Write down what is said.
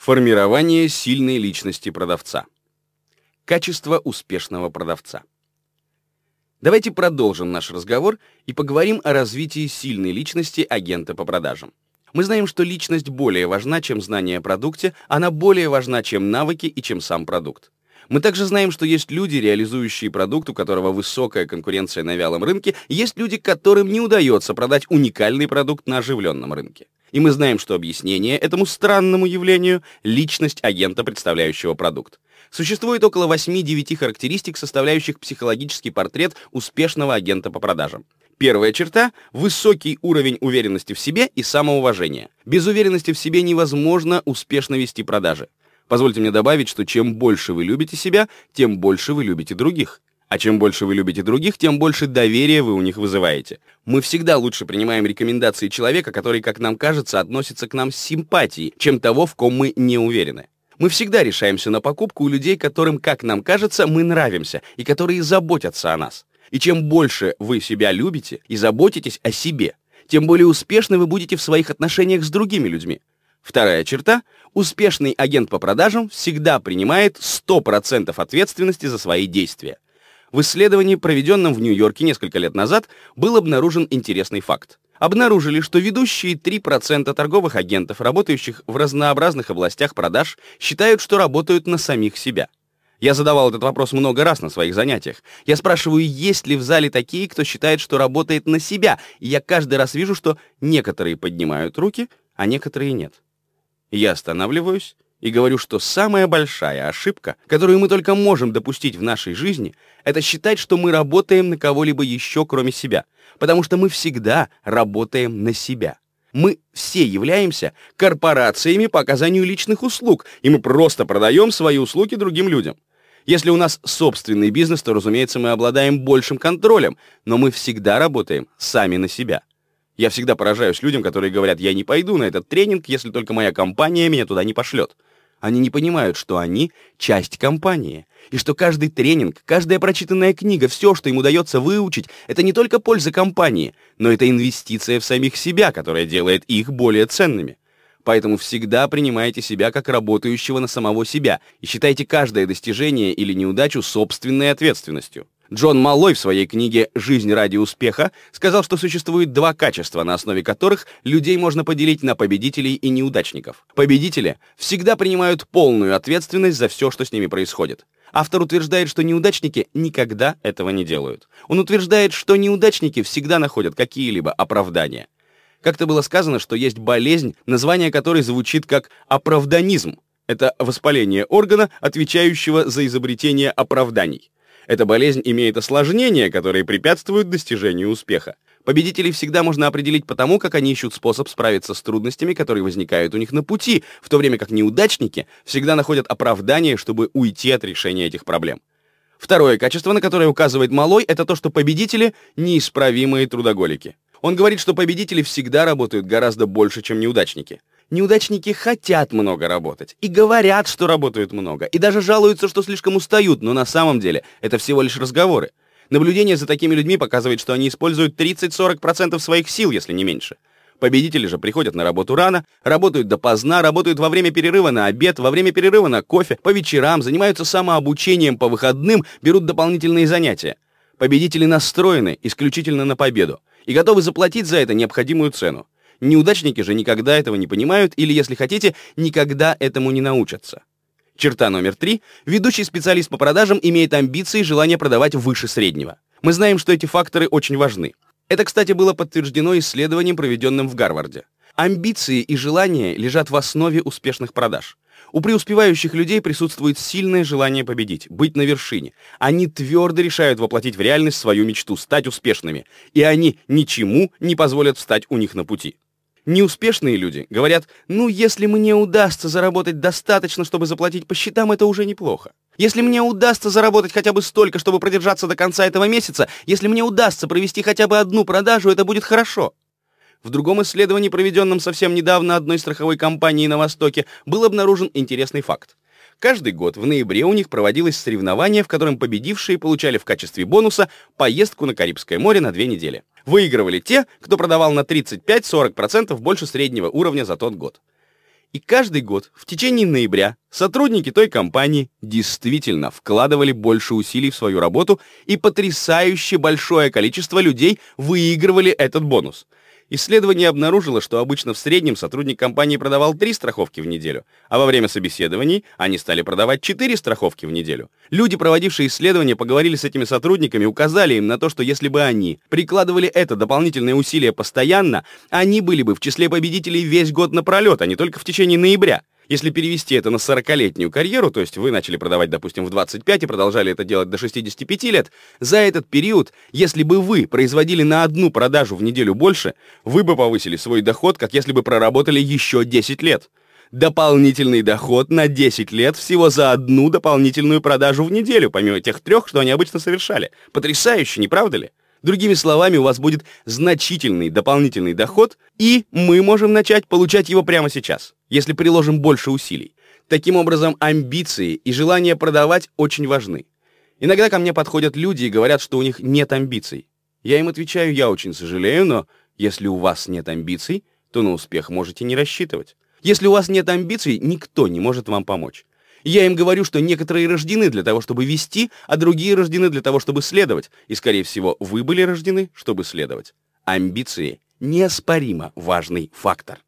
Формирование сильной личности продавца. Качество успешного продавца. Давайте продолжим наш разговор и поговорим о развитии сильной личности агента по продажам. Мы знаем, что личность более важна, чем знание о продукте, она более важна, чем навыки и чем сам продукт. Мы также знаем, что есть люди, реализующие продукт, у которого высокая конкуренция на вялом рынке, есть люди, которым не удается продать уникальный продукт на оживленном рынке. И мы знаем, что объяснение этому странному явлению — личность агента, представляющего продукт. Существует около 8-9 характеристик, составляющих психологический портрет успешного агента по продажам. Первая черта — высокий уровень уверенности в себе и самоуважения. Без уверенности в себе невозможно успешно вести продажи. Позвольте мне добавить, что чем больше вы любите себя, тем больше вы любите других. А чем больше вы любите других, тем больше доверия вы у них вызываете. Мы всегда лучше принимаем рекомендации человека, который, как нам кажется, относится к нам с симпатией, чем того, в ком мы не уверены. Мы всегда решаемся на покупку у людей, которым, как нам кажется, мы нравимся, и которые заботятся о нас. И чем больше вы себя любите и заботитесь о себе, тем более успешны вы будете в своих отношениях с другими людьми. Вторая черта – успешный агент по продажам всегда принимает 100% ответственности за свои действия. В исследовании, проведенном в Нью-Йорке несколько лет назад, был обнаружен интересный факт. Обнаружили, что ведущие 3% торговых агентов, работающих в разнообразных областях продаж, считают, что работают на самих себя. Я задавал этот вопрос много раз на своих занятиях. Я спрашиваю, есть ли в зале такие, кто считает, что работает на себя, и я каждый раз вижу, что некоторые поднимают руки, а некоторые нет. Я останавливаюсь и говорю, что самая большая ошибка, которую мы только можем допустить в нашей жизни, это считать, что мы работаем на кого-либо еще, кроме себя, потому что мы всегда работаем на себя. Мы все являемся корпорациями по оказанию личных услуг, и мы просто продаем свои услуги другим людям. Если у нас собственный бизнес, то, разумеется, мы обладаем большим контролем, но мы всегда работаем сами на себя. Я всегда поражаюсь людям, которые говорят, я не пойду на этот тренинг, если только моя компания меня туда не пошлет. Они не понимают, что они — часть компании, и что каждый тренинг, каждая прочитанная книга, все, что им удается выучить, это не только польза компании, но это инвестиция в самих себя, которая делает их более ценными. Поэтому всегда принимайте себя как работающего на самого себя и считайте каждое достижение или неудачу собственной ответственностью. Джон Маллой в своей книге «Жизнь ради успеха» сказал, что существует два качества, на основе которых людей можно поделить на победителей и неудачников. Победители всегда принимают полную ответственность за все, что с ними происходит. Автор утверждает, что неудачники никогда этого не делают. Он утверждает, что неудачники всегда находят какие-либо оправдания. Как-то было сказано, что есть болезнь, название которой звучит как оправданизм. Это воспаление органа, отвечающего за изобретение оправданий. Эта болезнь имеет осложнения, которые препятствуют достижению успеха. Победителей всегда можно определить по тому, как они ищут способ справиться с трудностями, которые возникают у них на пути, в то время как неудачники всегда находят оправдание, чтобы уйти от решения этих проблем. Второе качество, на которое указывает Малой, это то, что победители — неисправимые трудоголики. Он говорит, что победители всегда работают гораздо больше, чем неудачники. Неудачники хотят много работать и говорят, что работают много, и даже жалуются, что слишком устают, но на самом деле это всего лишь разговоры. Наблюдение за такими людьми показывает, что они используют 30-40% своих сил, если не меньше. Победители же приходят на работу рано, работают допоздна, работают во время перерыва на обед, во время перерыва на кофе, по вечерам, занимаются самообучением по выходным, берут дополнительные занятия. Победители настроены исключительно на победу и готовы заплатить за это необходимую цену. Неудачники же никогда этого не понимают или, если хотите, никогда этому не научатся. Черта номер три. Ведущий специалист по продажам имеет амбиции и желание продавать выше среднего. Мы знаем, что эти факторы очень важны. Это, кстати, было подтверждено исследованием, проведенным в Гарварде. Амбиции и желания лежат в основе успешных продаж. У преуспевающих людей присутствует сильное желание победить, быть на вершине. Они твердо решают воплотить в реальность свою мечту, стать успешными. И они ничему не позволят встать у них на пути. Неуспешные люди говорят, ну, если мне удастся заработать достаточно, чтобы заплатить по счетам, это уже неплохо. Если мне удастся заработать хотя бы столько, чтобы продержаться до конца этого месяца, если мне удастся провести хотя бы одну продажу, это будет хорошо. В другом исследовании, проведенном совсем недавно одной страховой компанией на Востоке, был обнаружен интересный факт. Каждый год в ноябре у них проводилось соревнование, в котором победившие получали в качестве бонуса поездку на Карибское море на две недели. Выигрывали те, кто продавал на 35-40% больше среднего уровня за тот год. И каждый год в течение ноября сотрудники той компании действительно вкладывали больше усилий в свою работу, и потрясающе большое количество людей выигрывали этот бонус – Исследование обнаружило, что обычно в среднем сотрудник компании продавал 3 страховки в неделю, а во время собеседований они стали продавать 4 страховки в неделю. Люди, проводившие исследование, поговорили с этими сотрудниками, указали им на то, что если бы они прикладывали это дополнительное усилие постоянно, они были бы в числе победителей весь год напролет, а не только в течение ноября. Если перевести это на 40-летнюю карьеру, то есть вы начали продавать, допустим, в 25 и продолжали это делать до 65 лет, за этот период, если бы вы производили на одну продажу в неделю больше, вы бы повысили свой доход, как если бы проработали еще 10 лет. Дополнительный доход на 10 лет всего за одну дополнительную продажу в неделю, помимо тех трех, что они обычно совершали. Потрясающе, не правда ли? Другими словами, у вас будет значительный дополнительный доход, и мы можем начать получать его прямо сейчас, если приложим больше усилий. Таким образом, амбиции и желание продавать очень важны. Иногда ко мне подходят люди и говорят, что у них нет амбиций. Я им отвечаю, я очень сожалею, но если у вас нет амбиций, то на успех можете не рассчитывать. Если у вас нет амбиций, никто не может вам помочь. Я им говорю, что некоторые рождены для того, чтобы вести, а другие рождены для того, чтобы следовать. И, скорее всего, вы были рождены, чтобы следовать. Амбиции — неоспоримо важный фактор.